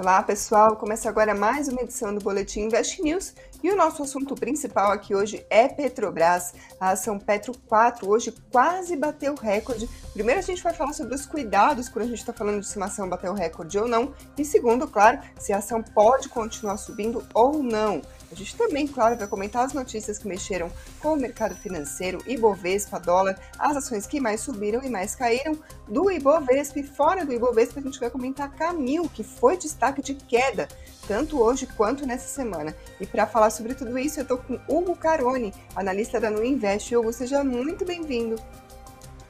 Olá, pessoal. Começa agora mais uma edição do Boletim Invest News e o nosso assunto principal aqui hoje é Petrobras. A ação Petro 4 hoje quase bateu recorde. Primeiro, a gente vai falar sobre os cuidados quando a gente está falando de se uma ação bateu recorde ou não. E segundo, claro, se a ação pode continuar subindo ou não. A gente também, claro, vai comentar as notícias que mexeram com o mercado financeiro, Ibovespa, dólar, as ações que mais subiram e mais caíram do Ibovespa e fora do Ibovespa a gente vai comentar Camil, que foi destaque de queda, tanto hoje quanto nessa semana. E para falar sobre tudo isso, eu estou com Hugo Caroni, analista da Nuinvest. Hugo, seja muito bem-vindo.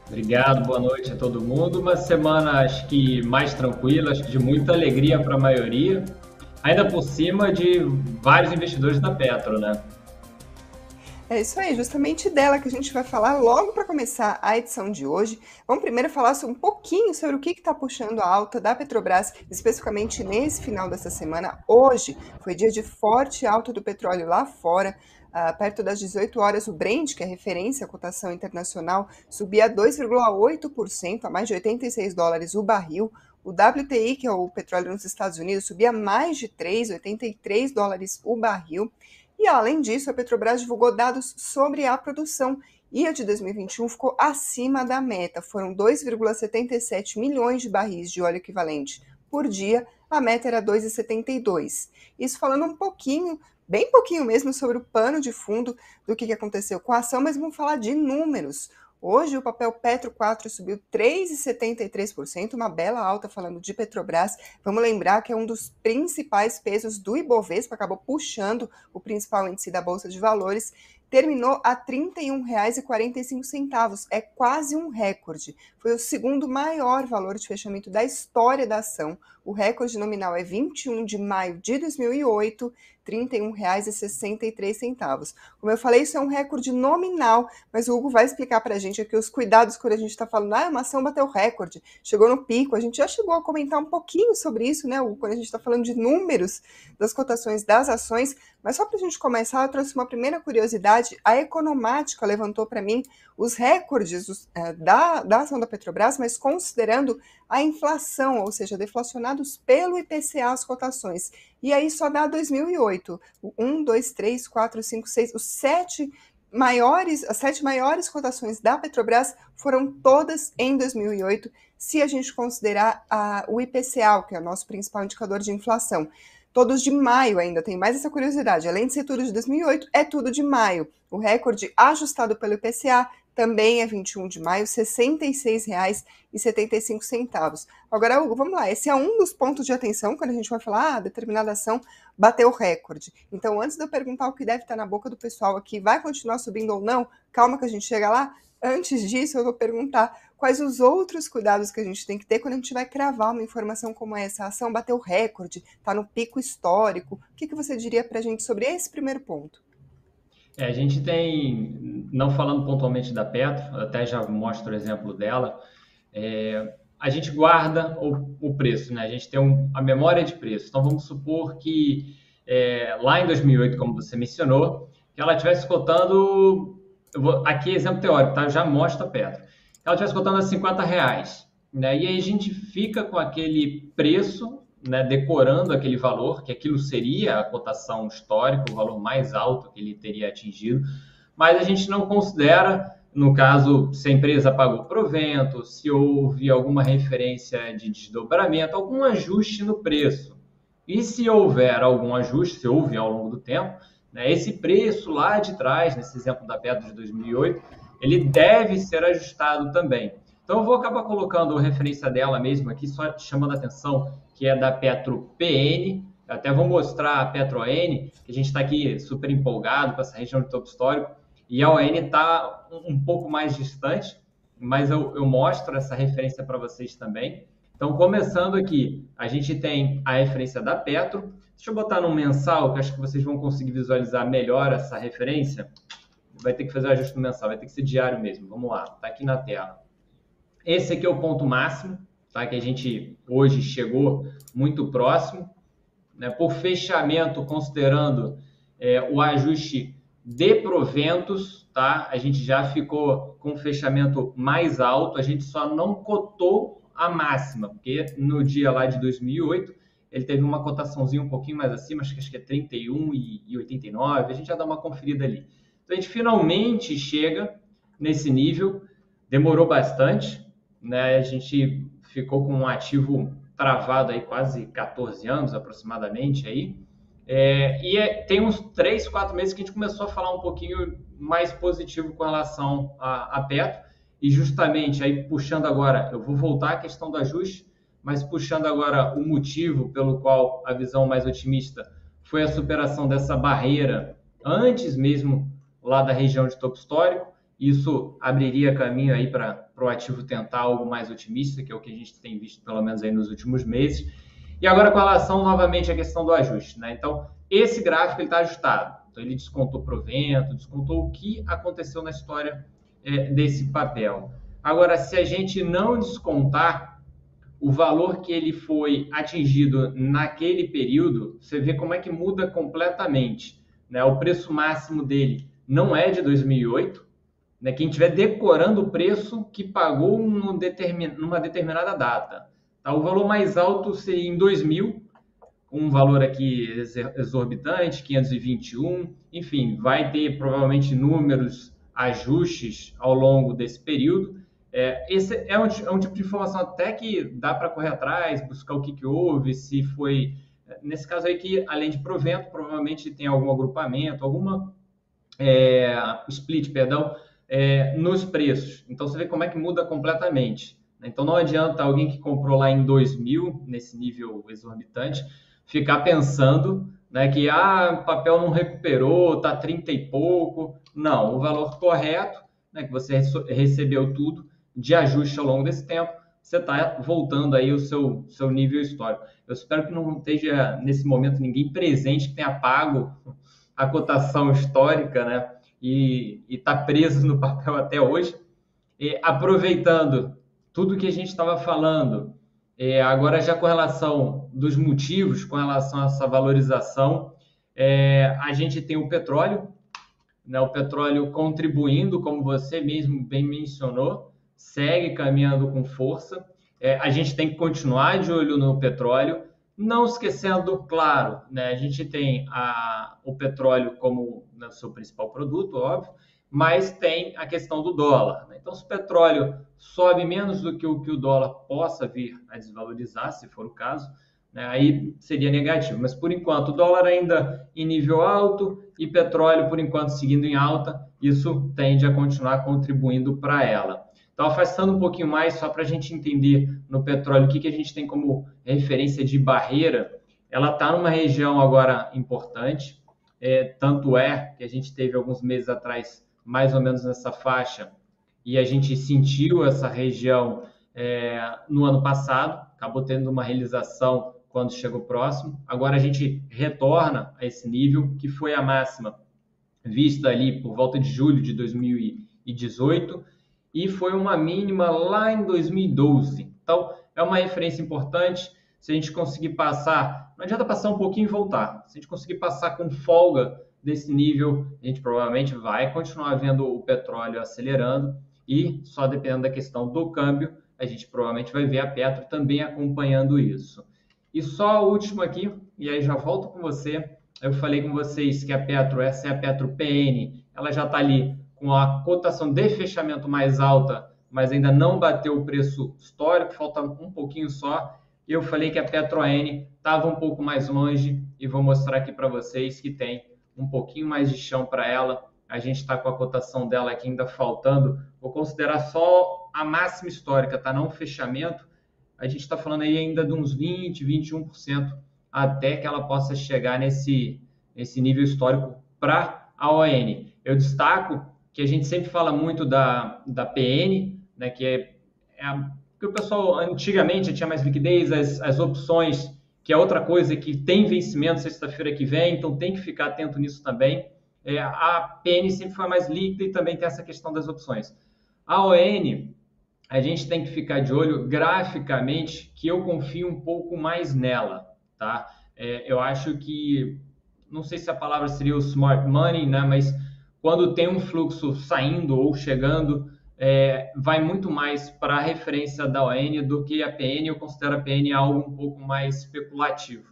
Obrigado, boa noite a todo mundo. Uma semana, acho que mais tranquila, acho que de muita alegria para a maioria ainda por cima de vários investidores da Petro, né? É isso aí, justamente dela que a gente vai falar logo para começar a edição de hoje. Vamos primeiro falar um pouquinho sobre o que está puxando a alta da Petrobras, especificamente nesse final dessa semana. Hoje foi dia de forte alta do petróleo lá fora. Uh, perto das 18 horas, o Brent, que é referência à cotação internacional, subia 2,8% a mais de 86 dólares o barril. O WTI, que é o petróleo nos Estados Unidos, subia mais de 3, 83 dólares o barril. E além disso, a Petrobras divulgou dados sobre a produção e a de 2021 ficou acima da meta. Foram 2,77 milhões de barris de óleo equivalente por dia. A meta era 2,72. Isso falando um pouquinho, bem pouquinho mesmo, sobre o pano de fundo do que aconteceu com a ação, mas vamos falar de números. Hoje o papel Petro 4 subiu 3,73%, uma bela alta falando de Petrobras. Vamos lembrar que é um dos principais pesos do Ibovespa, acabou puxando o principal índice da Bolsa de Valores terminou a R$ 31,45. É quase um recorde. Foi o segundo maior valor de fechamento da história da ação. O recorde nominal é 21 de maio de 2008, R$ 31,63. Como eu falei, isso é um recorde nominal, mas o Hugo vai explicar para a gente aqui os cuidados quando a gente está falando, ah, uma ação bateu recorde, chegou no pico. A gente já chegou a comentar um pouquinho sobre isso, né, Hugo, quando a gente está falando de números das cotações das ações, mas só para a gente começar, eu trouxe uma primeira curiosidade. A Economática levantou para mim os recordes uh, da, da ação da Petrobras, mas considerando a inflação, ou seja, deflacionados pelo IPCA as cotações. E aí só dá 2008. O 1, 2, 3, 4, 5, 6, os sete maiores, as sete maiores cotações da Petrobras foram todas em 2008, se a gente considerar a, o IPCA, que é o nosso principal indicador de inflação todos de maio ainda, tem mais essa curiosidade. Além de ser tudo de 2008, é tudo de maio. O recorde ajustado pelo IPCA também é 21 de maio, R$ 66,75. Agora, Hugo, vamos lá. Esse é um dos pontos de atenção quando a gente vai falar, ah, determinada ação bateu recorde. Então, antes de eu perguntar o que deve estar na boca do pessoal aqui, vai continuar subindo ou não, calma que a gente chega lá. Antes disso, eu vou perguntar quais os outros cuidados que a gente tem que ter quando a gente vai cravar uma informação como essa. A ação bateu recorde, está no pico histórico. O que, que você diria para a gente sobre esse primeiro ponto? É, a gente tem, não falando pontualmente da Petro, até já mostro o exemplo dela, é, a gente guarda o, o, preço, né? A gente tem um, a memória de preço. Então, vamos supor que é, lá em 2008, como você mencionou, que ela estivesse cotando vou, aqui é exemplo teórico, tá? Eu já mostro a Petro. Ela estivesse cotando a 50 reais, né? E aí a gente fica com aquele preço, né? Decorando aquele valor, que aquilo seria a cotação histórica, o valor mais alto que ele teria atingido, mas a gente não considera no caso, se a empresa pagou provento, se houve alguma referência de desdobramento, algum ajuste no preço. E se houver algum ajuste, se houve ao longo do tempo, né? Esse preço lá de trás, nesse exemplo da Petro de 2008, ele deve ser ajustado também. Então, eu vou acabar colocando a referência dela mesmo aqui, só chamando a atenção, que é da Petro PN. Eu até vou mostrar a Petro ON, que a gente está aqui super empolgado com essa região de topo histórico, e a ON está um pouco mais distante, mas eu, eu mostro essa referência para vocês também. Então, começando aqui, a gente tem a referência da Petro. Deixa eu botar no mensal, que acho que vocês vão conseguir visualizar melhor essa referência. Vai ter que fazer o ajuste no mensal, vai ter que ser diário mesmo. Vamos lá, está aqui na tela. Esse aqui é o ponto máximo, tá? que a gente hoje chegou muito próximo. Né? Por fechamento, considerando é, o ajuste de proventos, tá? a gente já ficou com fechamento mais alto, a gente só não cotou a máxima, porque no dia lá de 2008 ele teve uma cotaçãozinha um pouquinho mais acima, acho que, acho que é 31 e 89, a gente já dá uma conferida ali. Então a gente finalmente chega nesse nível, demorou bastante, né? A gente ficou com um ativo travado aí quase 14 anos aproximadamente aí. É, e é, tem uns 3, 4 meses que a gente começou a falar um pouquinho mais positivo com relação a, a Petro, e justamente aí puxando agora, eu vou voltar à questão do ajuste, mas puxando agora o motivo pelo qual a visão mais otimista foi a superação dessa barreira antes mesmo lá da região de topo histórico. Isso abriria caminho aí para o ativo tentar algo mais otimista, que é o que a gente tem visto pelo menos aí nos últimos meses. E agora com relação novamente à questão do ajuste, né? Então, esse gráfico está ajustado. Então, ele descontou provento, descontou o que aconteceu na história é, desse papel. Agora, se a gente não descontar o valor que ele foi atingido naquele período, você vê como é que muda completamente. Né? O preço máximo dele não é de 2008. Né? Quem estiver decorando o preço que pagou numa determinada data. Tá? O valor mais alto seria em 2000, um valor aqui exorbitante, 521. Enfim, vai ter provavelmente números, ajustes ao longo desse período é, esse é um, é um, tipo de informação até que dá para correr atrás, buscar o que, que houve, se foi. Nesse caso aí, que além de provento, provavelmente tem algum agrupamento, alguma é, split, perdão, é, nos preços. Então você vê como é que muda completamente. Então não adianta alguém que comprou lá em 2000, nesse nível exorbitante, ficar pensando né, que ah, o papel não recuperou, está 30 e pouco. Não, o valor correto, né, que você recebeu tudo, de ajuste ao longo desse tempo, você está voltando aí o seu, seu nível histórico. Eu espero que não esteja, nesse momento, ninguém presente que tenha pago a cotação histórica, né? E está preso no papel até hoje. E, aproveitando tudo que a gente estava falando, é, agora já com relação dos motivos, com relação a essa valorização, é, a gente tem o petróleo, né? o petróleo contribuindo, como você mesmo bem mencionou, segue caminhando com força. É, a gente tem que continuar de olho no petróleo, não esquecendo, claro, né, a gente tem a, o petróleo como né, seu principal produto, óbvio, mas tem a questão do dólar. Né? Então, se o petróleo sobe menos do que o que o dólar possa vir a desvalorizar, se for o caso, né, aí seria negativo. Mas, por enquanto, o dólar ainda em nível alto e petróleo, por enquanto, seguindo em alta, isso tende a continuar contribuindo para ela. Então, afastando um pouquinho mais, só para a gente entender no petróleo o que, que a gente tem como referência de barreira, ela está numa região agora importante, é, tanto é que a gente teve alguns meses atrás, mais ou menos nessa faixa, e a gente sentiu essa região é, no ano passado, acabou tendo uma realização quando chegou próximo. Agora a gente retorna a esse nível, que foi a máxima vista ali por volta de julho de 2018 e foi uma mínima lá em 2012. Então, é uma referência importante. Se a gente conseguir passar, não adianta passar um pouquinho e voltar. Se a gente conseguir passar com folga desse nível, a gente provavelmente vai continuar vendo o petróleo acelerando e só dependendo da questão do câmbio, a gente provavelmente vai ver a Petro também acompanhando isso. E só a última aqui, e aí já volto com você. Eu falei com vocês que a Petro, essa é a Petro PN, ela já está ali com a cotação de fechamento mais alta, mas ainda não bateu o preço histórico, falta um pouquinho só. Eu falei que a PetroN estava um pouco mais longe e vou mostrar aqui para vocês que tem um pouquinho mais de chão para ela. A gente está com a cotação dela aqui ainda faltando. Vou considerar só a máxima histórica, tá? Não o fechamento. A gente está falando aí ainda de uns 20, 21% até que ela possa chegar nesse, nesse nível histórico para a ON. Eu destaco que a gente sempre fala muito da, da PN, né, que é, é a, que o pessoal antigamente tinha mais liquidez, as, as opções, que é outra coisa que tem vencimento sexta-feira que vem, então tem que ficar atento nisso também. É, a PN sempre foi mais líquida e também tem essa questão das opções. A ON, a gente tem que ficar de olho graficamente, que eu confio um pouco mais nela, tá? É, eu acho que, não sei se a palavra seria o smart money, né, mas quando tem um fluxo saindo ou chegando, é, vai muito mais para a referência da ON do que a PN. Eu considero a PN algo um pouco mais especulativo.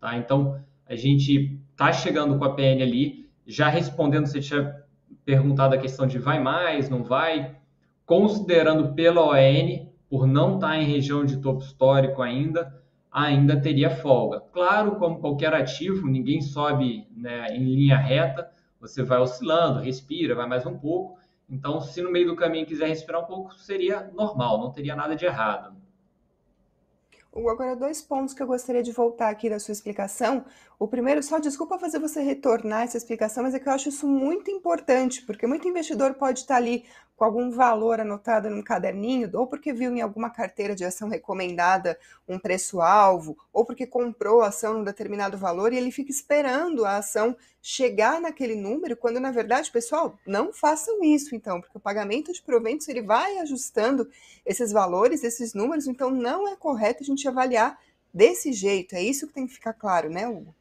Tá? Então, a gente está chegando com a PN ali, já respondendo, você tinha perguntado a questão de vai mais, não vai, considerando pela ON, por não estar tá em região de topo histórico ainda, ainda teria folga. Claro, como qualquer ativo, ninguém sobe né, em linha reta, você vai oscilando, respira, vai mais um pouco. Então, se no meio do caminho quiser respirar um pouco, seria normal, não teria nada de errado. Agora, dois pontos que eu gostaria de voltar aqui da sua explicação. O primeiro, só desculpa fazer você retornar essa explicação, mas é que eu acho isso muito importante, porque muito investidor pode estar ali com algum valor anotado num caderninho, ou porque viu em alguma carteira de ação recomendada um preço-alvo, ou porque comprou a ação num determinado valor e ele fica esperando a ação chegar naquele número, quando na verdade, pessoal, não façam isso então, porque o pagamento de proventos ele vai ajustando esses valores, esses números, então não é correto a gente avaliar desse jeito. É isso que tem que ficar claro, né, Hugo?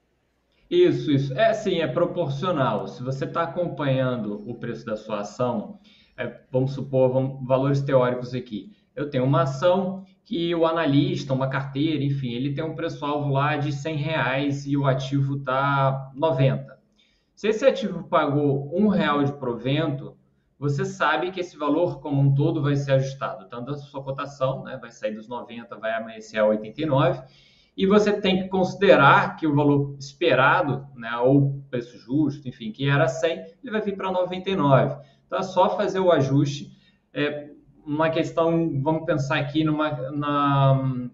Isso, isso. É sim, é proporcional. Se você está acompanhando o preço da sua ação é, vamos supor, vamos, valores teóricos aqui. Eu tenho uma ação que o analista, uma carteira, enfim, ele tem um preço-alvo lá de 100 reais e o ativo está 90. Se esse ativo pagou um real de provento, você sabe que esse valor como um todo vai ser ajustado, tanto a sua cotação, né, vai sair dos 90, vai amanhecer a 89, e você tem que considerar que o valor esperado, né, ou preço justo, enfim, que era 100, ele vai vir para 99. Então é só fazer o ajuste. É uma questão, vamos pensar aqui numa, na,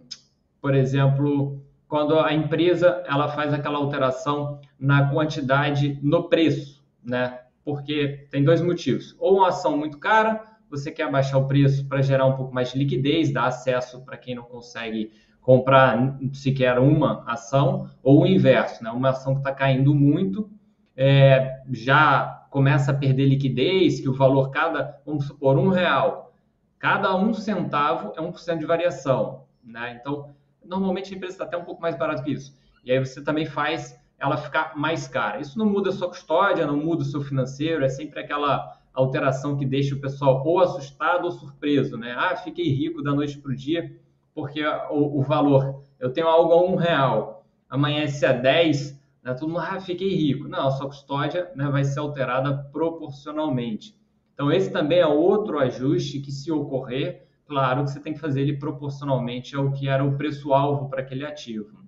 por exemplo, quando a empresa ela faz aquela alteração na quantidade no preço, né? Porque tem dois motivos. Ou uma ação muito cara, você quer abaixar o preço para gerar um pouco mais de liquidez, dar acesso para quem não consegue comprar sequer uma ação, ou o inverso, né? Uma ação que está caindo muito, é, já começa a perder liquidez, que o valor cada, vamos supor, um real, cada um centavo é um por cento de variação, né? Então, normalmente a empresa está até um pouco mais barata que isso. E aí você também faz ela ficar mais cara. Isso não muda a sua custódia, não muda o seu financeiro, é sempre aquela alteração que deixa o pessoal ou assustado ou surpreso, né? Ah, fiquei rico da noite para o dia porque o, o, valor, eu tenho algo a um real, amanhece a 10, né? Todo mundo, ah, fiquei rico. Não, a sua custódia né, vai ser alterada proporcionalmente. Então, esse também é outro ajuste que, se ocorrer, claro que você tem que fazer ele proporcionalmente ao que era o preço-alvo para aquele ativo.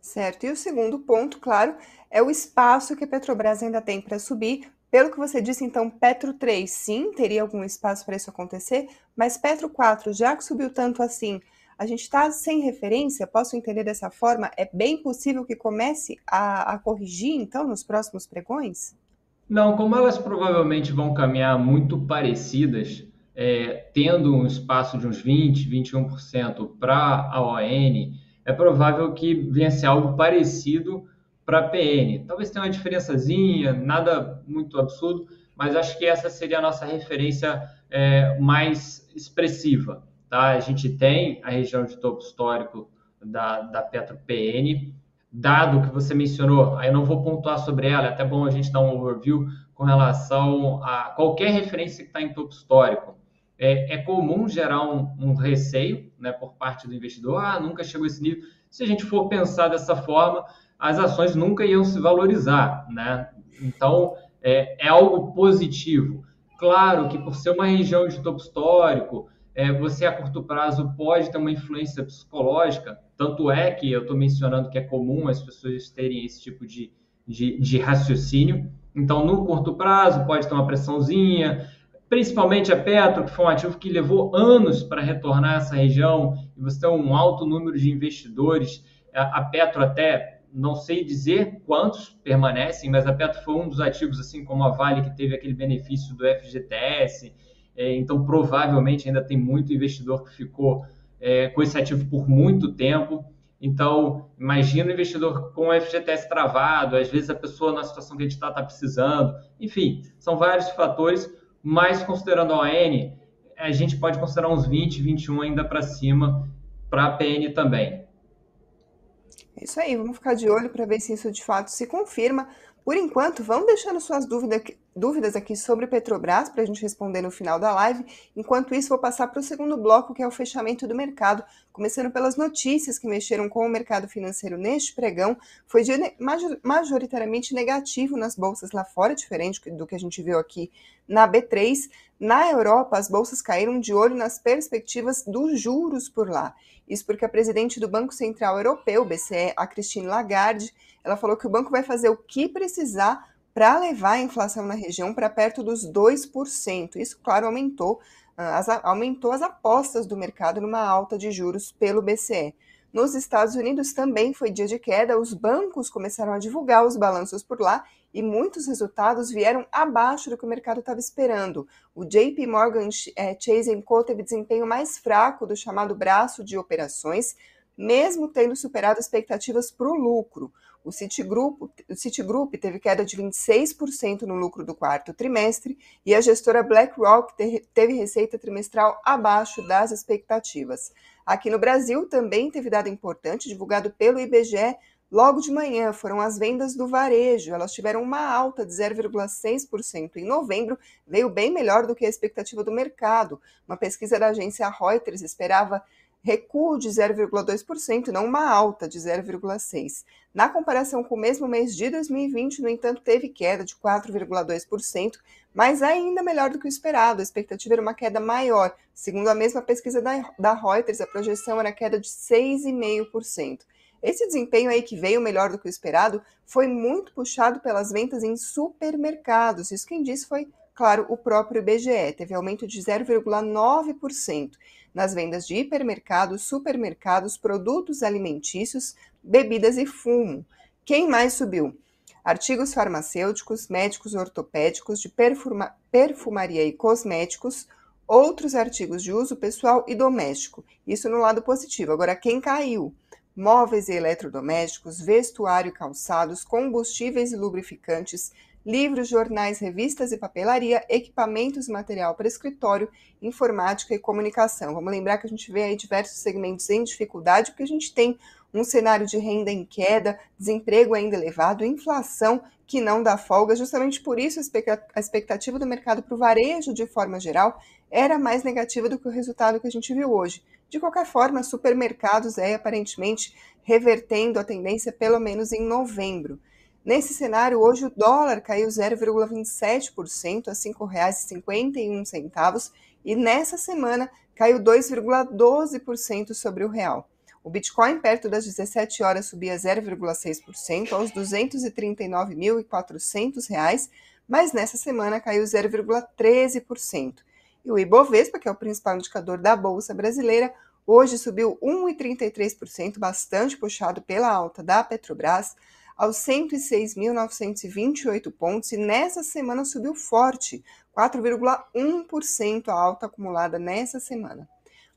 Certo. E o segundo ponto, claro, é o espaço que a Petrobras ainda tem para subir. Pelo que você disse, então, Petro 3, sim, teria algum espaço para isso acontecer, mas Petro 4, já que subiu tanto assim, a gente está sem referência, posso entender dessa forma? É bem possível que comece a, a corrigir, então, nos próximos pregões? Não, como elas provavelmente vão caminhar muito parecidas, é, tendo um espaço de uns 20%, 21% para a ON, é provável que venha ser algo parecido para a PN. Talvez tenha uma diferençazinha, nada muito absurdo, mas acho que essa seria a nossa referência é, mais expressiva. Tá? A gente tem a região de topo histórico da, da PetroPN, dado que você mencionou, aí eu não vou pontuar sobre ela, é até bom a gente dar um overview com relação a qualquer referência que está em topo histórico. É, é comum gerar um, um, receio né, por parte do investidor, ah, nunca chegou a esse nível. Se a gente for pensar dessa forma, as ações nunca iam se valorizar. Né? Então, é, é algo positivo. Claro que por ser uma região de topo histórico, é, você a curto prazo pode ter uma influência psicológica, tanto é que eu estou mencionando que é comum as pessoas terem esse tipo de, de, de, raciocínio. Então, no curto prazo, pode ter uma pressãozinha, principalmente a Petro, que foi um ativo que levou anos para retornar a essa região, e você tem um alto número de investidores. A Petro até, não sei dizer quantos permanecem, mas a Petro foi um dos ativos, assim como a Vale, que teve aquele benefício do FGTS, é, então, provavelmente ainda tem muito investidor que ficou é, com esse ativo por muito tempo. Então, imagina o investidor com o FGTS travado, às vezes a pessoa na situação que a gente está está precisando. Enfim, são vários fatores, mas considerando a ON, a gente pode considerar uns 20, 21 ainda para cima para a PN também. É isso aí, vamos ficar de olho para ver se isso de fato se confirma. Por enquanto, vão deixando suas dúvidas, dúvidas aqui sobre Petrobras para a gente responder no final da live. Enquanto isso, vou passar para o segundo bloco, que é o fechamento do mercado, começando pelas notícias que mexeram com o mercado financeiro neste pregão. Foi majoritariamente negativo nas bolsas lá fora, diferente do que a gente viu aqui na B3. Na Europa, as bolsas caíram de olho nas perspectivas dos juros por lá. Isso porque a presidente do Banco Central Europeu, BCE, a Christine Lagarde, ela falou que o banco vai fazer o que precisar para levar a inflação na região para perto dos 2%. Isso, claro, aumentou ah, as, aumentou as apostas do mercado numa alta de juros pelo BCE. Nos Estados Unidos também foi dia de queda, os bancos começaram a divulgar os balanços por lá e muitos resultados vieram abaixo do que o mercado estava esperando. O JP Morgan é, Chase Co. teve desempenho mais fraco do chamado braço de operações, mesmo tendo superado expectativas para o lucro. O Citigroup, Citigroup teve queda de 26% no lucro do quarto trimestre e a gestora BlackRock teve receita trimestral abaixo das expectativas. Aqui no Brasil também teve dado importante divulgado pelo IBGE Logo de manhã foram as vendas do varejo, elas tiveram uma alta de 0,6% em novembro, veio bem melhor do que a expectativa do mercado. Uma pesquisa da agência Reuters esperava recuo de 0,2%, não uma alta de 0,6%. Na comparação com o mesmo mês de 2020, no entanto, teve queda de 4,2%, mas ainda melhor do que o esperado. A expectativa era uma queda maior. Segundo a mesma pesquisa da, da Reuters, a projeção era queda de 6,5%. Esse desempenho aí que veio melhor do que o esperado foi muito puxado pelas vendas em supermercados. Isso quem disse foi, claro, o próprio IBGE. Teve aumento de 0,9% nas vendas de hipermercados, supermercados, produtos alimentícios, bebidas e fumo. Quem mais subiu? Artigos farmacêuticos, médicos ortopédicos, de perfuma, perfumaria e cosméticos, outros artigos de uso pessoal e doméstico. Isso no lado positivo. Agora, quem caiu? móveis e eletrodomésticos, vestuário e calçados, combustíveis e lubrificantes, livros, jornais, revistas e papelaria, equipamentos e material para escritório, informática e comunicação. Vamos lembrar que a gente vê aí diversos segmentos em dificuldade, porque a gente tem um cenário de renda em queda, desemprego ainda elevado, inflação que não dá folga. Justamente por isso a expectativa do mercado para o varejo, de forma geral, era mais negativa do que o resultado que a gente viu hoje. De qualquer forma, supermercados é aparentemente revertendo a tendência pelo menos em novembro. Nesse cenário, hoje o dólar caiu 0,27% a R$ 5,51 e nessa semana caiu 2,12% sobre o real. O Bitcoin, perto das 17 horas, subia 0,6% aos R$ 239.400, mas nessa semana caiu 0,13%. E o Ibovespa, que é o principal indicador da Bolsa Brasileira, hoje subiu 1,33%, bastante puxado pela alta da Petrobras, aos 106.928 pontos, e nessa semana subiu forte, 4,1% a alta acumulada nessa semana.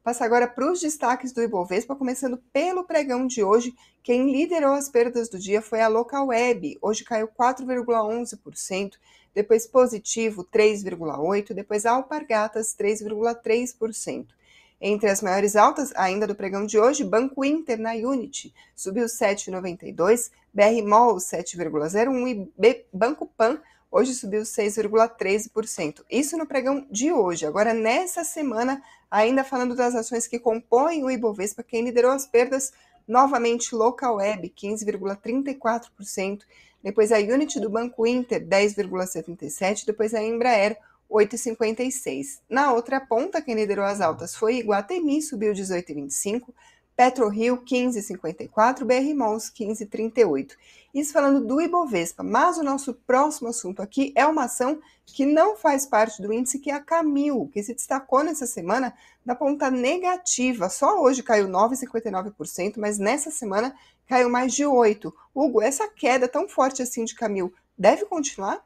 Passa agora para os destaques do Ibovespa, começando pelo pregão de hoje. Quem liderou as perdas do dia foi a Local Web. Hoje caiu 4,11%, depois positivo 3,8%, depois Alpargatas 3,3%. Entre as maiores altas ainda do pregão de hoje, Banco Inter na Unity subiu 7,92, BR Mall 7,01 e Banco Pan hoje subiu 6,13%. Isso no pregão de hoje. Agora, nessa semana, ainda falando das ações que compõem o Ibovespa, quem liderou as perdas, novamente Local Web, 15,34%, depois a Unity do Banco Inter, 10,77%, depois a Embraer, 8,56. Na outra ponta, quem liderou as altas foi Iguatemi, subiu 18,25, PetroRio 15,54, BR Malls 15,38. Isso falando do Ibovespa, mas o nosso próximo assunto aqui é uma ação que não faz parte do índice, que é a Camil, que se destacou nessa semana na ponta negativa. Só hoje caiu 9,59%, mas nessa semana caiu mais de 8%. Hugo, essa queda tão forte assim de Camil deve continuar?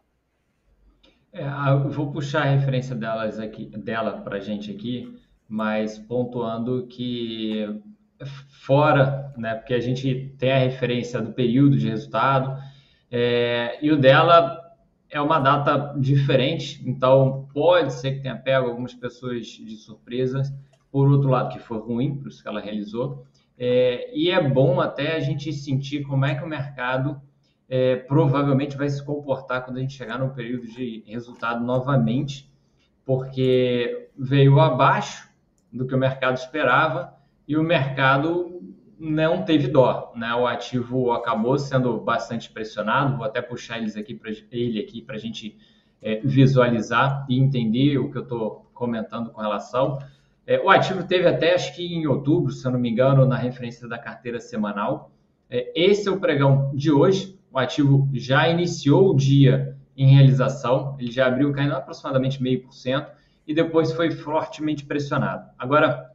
É, eu vou puxar a referência delas aqui, dela para a gente aqui, mas pontuando que fora, né, porque a gente tem a referência do período de resultado, é, e o dela é uma data diferente, então pode ser que tenha pego algumas pessoas de surpresa, por outro lado, que foi ruim para isso que ela realizou, é, e é bom até a gente sentir como é que o mercado é, provavelmente vai se comportar quando a gente chegar no período de resultado novamente, porque veio abaixo do que o mercado esperava e o mercado não teve dó, né? O ativo acabou sendo bastante pressionado. Vou até puxar eles aqui para ele aqui para a gente é, visualizar e entender o que eu estou comentando com relação. É, o ativo teve até acho que em outubro, se eu não me engano, na referência da carteira semanal. É, esse é o pregão de hoje. O ativo já iniciou o dia em realização, ele já abriu caindo aproximadamente meio por cento e depois foi fortemente pressionado. Agora,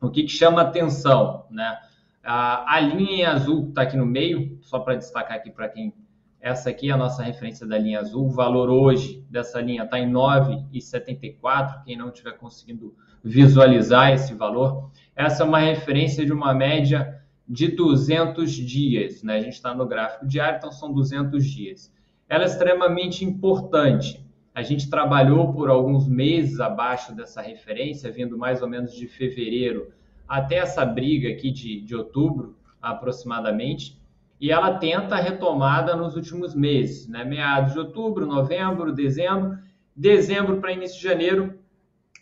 o que, que chama atenção, né? A, a linha azul está aqui no meio, só para destacar aqui para quem. Essa aqui é a nossa referência da linha azul. O valor hoje dessa linha está em 9,74. Quem não estiver conseguindo visualizar esse valor, essa é uma referência de uma média de 200 dias. Né? A gente está no gráfico diário, então são 200 dias. Ela é extremamente importante. A gente trabalhou por alguns meses abaixo dessa referência, vindo mais ou menos de fevereiro até essa briga aqui de, de outubro, aproximadamente, e ela tenta a retomada nos últimos meses, né? meados de outubro, novembro, dezembro. Dezembro para início de janeiro,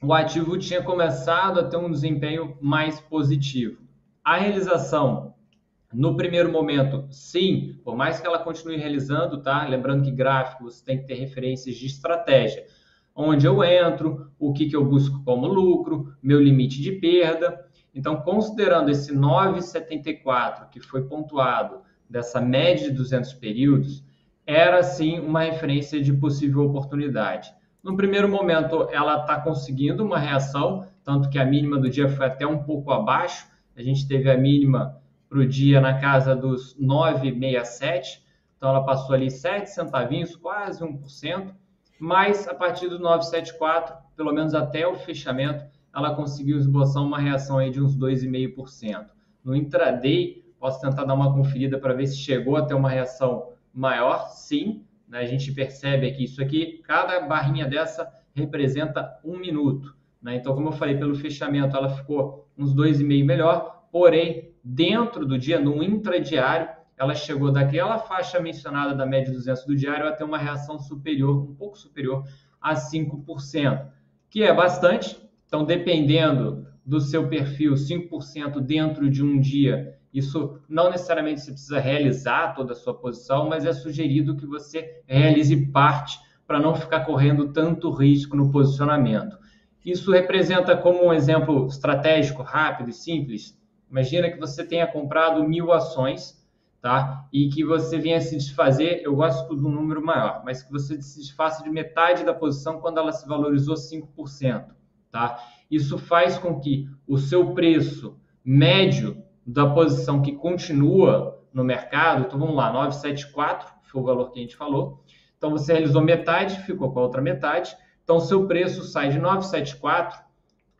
o ativo tinha começado a ter um desempenho mais positivo. A realização, no primeiro momento, sim, por mais que ela continue realizando, tá? Lembrando que gráficos tem que ter referências de estratégia. Onde eu entro, o que, que eu busco como lucro, meu limite de perda. Então, considerando esse 9,74 que foi pontuado dessa média de 200 períodos, era sim uma referência de possível oportunidade. No primeiro momento, ela está conseguindo uma reação, tanto que a mínima do dia foi até um pouco abaixo, a gente teve a mínima para o dia na casa dos 9,67, então ela passou ali 7 centavinhos, quase 1%, mas a partir do 9,74, pelo menos até o fechamento, ela conseguiu esboçar uma reação aí de uns 2,5%. No intraday, posso tentar dar uma conferida para ver se chegou até uma reação maior, sim, né? a gente percebe aqui isso aqui, cada barrinha dessa representa um minuto. Né? Então, como eu falei, pelo fechamento ela ficou uns 2,5 melhor, porém, dentro do dia, no intradiário, ela chegou daquela faixa mencionada da média 200 do diário até uma reação superior, um pouco superior a 5%, que é bastante. Então, dependendo do seu perfil, 5% dentro de um dia, isso não necessariamente você precisa realizar toda a sua posição, mas é sugerido que você realize parte para não ficar correndo tanto risco no posicionamento. Isso representa como um exemplo estratégico, rápido e simples. Imagina que você tenha comprado mil ações, tá? E que você venha se desfazer, eu gosto de um número maior, mas que você se desfaça de metade da posição quando ela se valorizou 5%, tá? Isso faz com que o seu preço médio da posição que continua no mercado, então vamos lá, 974 foi o valor que a gente falou. Então você realizou metade, ficou com a outra metade. Então, seu preço sai de 974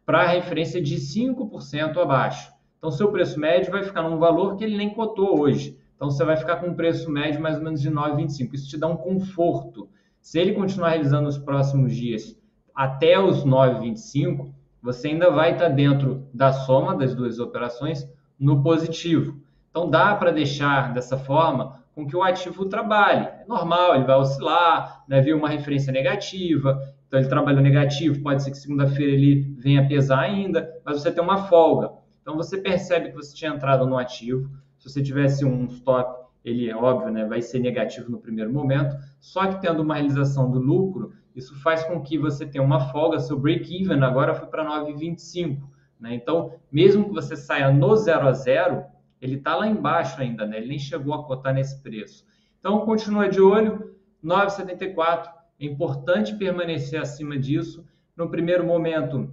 para a referência de 5% abaixo. Então, seu preço médio vai ficar num valor que ele nem cotou hoje. Então, você vai ficar com um preço médio mais ou menos de 9,25. Isso te dá um conforto. Se ele continuar realizando nos próximos dias até os 9,25, você ainda vai estar dentro da soma das duas operações no positivo. Então, dá para deixar dessa forma com que o ativo trabalhe. É normal, ele vai oscilar, né, vir uma referência negativa, então ele trabalhou negativo, pode ser que segunda-feira ele venha pesar ainda, mas você tem uma folga. Então você percebe que você tinha entrado no ativo. Se você tivesse um stop, ele é óbvio, né, vai ser negativo no primeiro momento. Só que tendo uma realização do lucro, isso faz com que você tenha uma folga. Seu break-even agora foi para 9,25. Né? Então, mesmo que você saia no 0 a 0, ele está lá embaixo ainda, né? ele nem chegou a cotar nesse preço. Então, continua de olho, 9,74 é importante permanecer acima disso. No primeiro momento,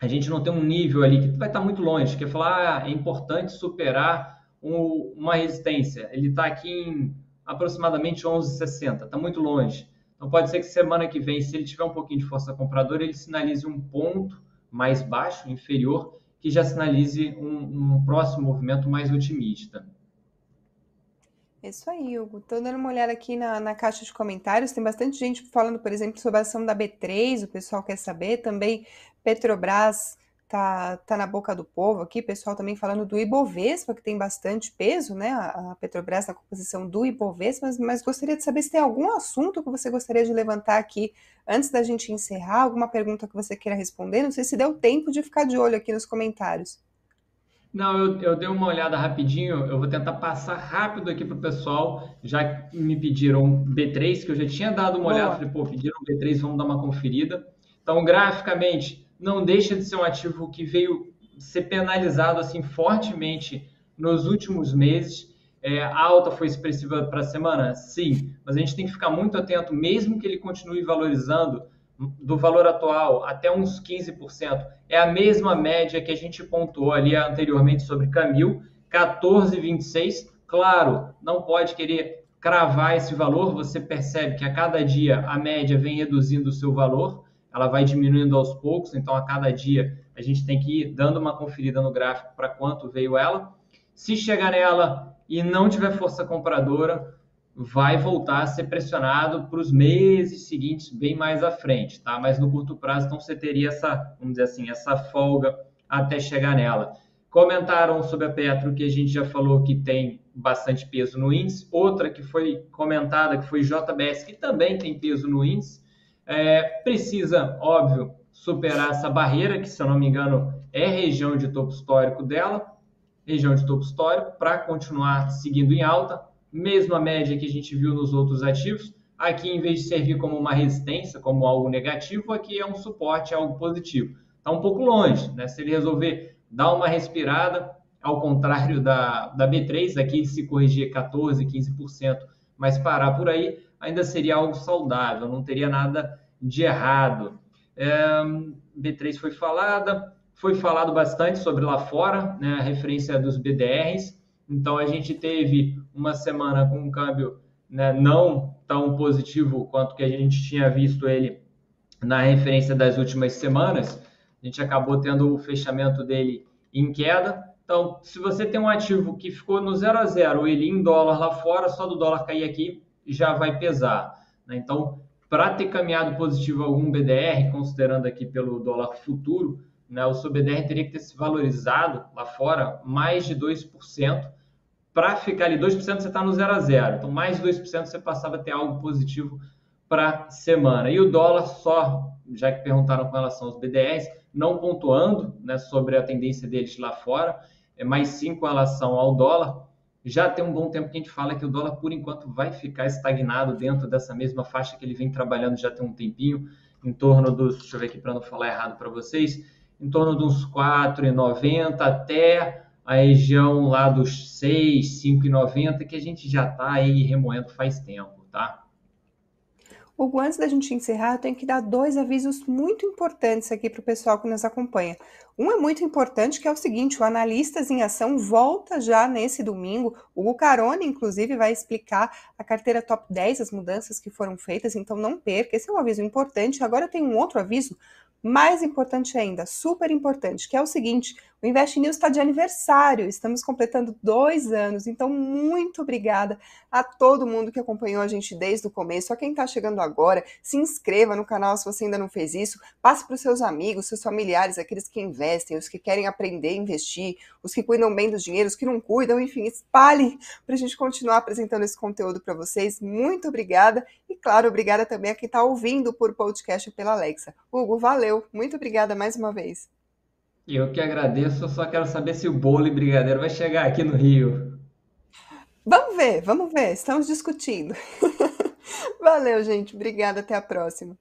a gente não tem um nível ali que vai estar muito longe, que é falar, ah, é importante superar um, uma resistência. Ele está aqui em aproximadamente 11,60, está muito longe. Então pode ser que semana que vem, se ele tiver um pouquinho de força compradora, ele sinalize um ponto mais baixo, inferior, que já sinalize um, um próximo movimento mais otimista. Isso aí, Hugo. Estou dando uma olhada aqui na, na caixa de comentários. Tem bastante gente falando, por exemplo, sobre a ação da B3, o pessoal quer saber. Também Petrobras tá, tá na boca do povo aqui, pessoal também falando do Ibovespa, que tem bastante peso, né? A, Petrobras na composição do Ibovespa, mas, mas gostaria de saber se tem algum assunto que você gostaria de levantar aqui antes da gente encerrar, alguma pergunta que você queira responder. Não sei se deu tempo de ficar de olho aqui nos comentários. Não, eu, eu dei uma olhada rapidinho, eu vou tentar passar rápido aqui para o pessoal, já me pediram B3, que eu já tinha dado uma Boa. olhada, falei, pô, pediram B3, vamos dar uma conferida. Então, graficamente, não deixa de ser um ativo que veio ser penalizado assim fortemente nos últimos meses. É, a alta foi expressiva para a semana? Sim, mas a gente tem que ficar muito atento, mesmo que ele continue valorizando do valor atual até uns 15%. É a mesma média que a gente pontuou ali anteriormente sobre Camil, 14,26. Claro, não pode querer cravar esse valor, você percebe que a cada dia a média vem reduzindo o seu valor, ela vai diminuindo aos poucos, então a cada dia a gente tem que ir dando uma conferida no gráfico para quanto veio ela. Se chegar nela e não tiver força compradora, vai voltar a ser pressionado para os meses seguintes, bem mais à frente, tá? Mas no curto prazo, então você teria essa, vamos dizer assim, essa folga até chegar nela. Comentaram sobre a Petro, que a gente já falou que tem bastante peso no índice. Outra que foi comentada, que foi JBS, que também tem peso no índice. É, precisa, óbvio, superar essa barreira, que se eu não me engano é região de topo histórico dela, região de topo histórico, para continuar seguindo em alta mesma média que a gente viu nos outros ativos. Aqui, em vez de servir como uma resistência, como algo negativo, aqui é um suporte, é algo positivo. Está um pouco longe, né? Se ele resolver dar uma respirada, ao contrário da, da B3, aqui se corrigir 14%, 15%, mas parar por aí, ainda seria algo saudável, não teria nada de errado. É, B3 foi falada, foi falado bastante sobre lá fora, né, a referência dos BDRs. Então a gente teve uma semana com um câmbio né, não tão positivo quanto que a gente tinha visto ele na referência das últimas semanas. A gente acabou tendo o fechamento dele em queda. Então, se você tem um ativo que ficou no zero a zero, ele em dólar lá fora, só do dólar cair aqui já vai pesar. Né? Então, para ter caminhado positivo algum BDR, considerando aqui pelo dólar futuro, né, o seu BDR teria que ter se valorizado lá fora mais de 2% para ficar ali 2% você está no 0 a 0. Então, mais 2% você passava a ter algo positivo para semana. E o dólar só, já que perguntaram com relação aos BDRs, não pontuando né, sobre a tendência deles lá fora, é mais sim com relação ao dólar. Já tem um bom tempo que a gente fala que o dólar, por enquanto, vai ficar estagnado dentro dessa mesma faixa que ele vem trabalhando já tem um tempinho, em torno dos, deixa eu ver aqui para não falar errado para vocês, em torno dos 4,90 até a região lá dos 6, 5,90 que a gente já está aí remoendo faz tempo, tá? Hugo, antes da gente encerrar, eu tenho que dar dois avisos muito importantes aqui para o pessoal que nos acompanha. Um é muito importante, que é o seguinte: o Analistas em Ação volta já nesse domingo. O Hugo Carone, inclusive, vai explicar a carteira top 10, as mudanças que foram feitas, então não perca. Esse é um aviso importante. Agora tem um outro aviso mais importante ainda, super importante, que é o seguinte: o Invest News está de aniversário, estamos completando dois anos, então muito obrigada a todo mundo que acompanhou a gente desde o começo, a quem está chegando agora, se inscreva no canal se você ainda não fez isso, passe para os seus amigos, seus familiares, aqueles que investem, os que querem aprender a investir, os que cuidam bem dos dinheiros, os que não cuidam, enfim, espalhem para a gente continuar apresentando esse conteúdo para vocês. Muito obrigada e, claro, obrigada também a quem está ouvindo por podcast pela Alexa. Hugo, valeu, muito obrigada mais uma vez. Eu que agradeço, eu só quero saber se o bolo e brigadeiro vai chegar aqui no Rio. Vamos ver, vamos ver, estamos discutindo. Valeu, gente. Obrigada, até a próxima.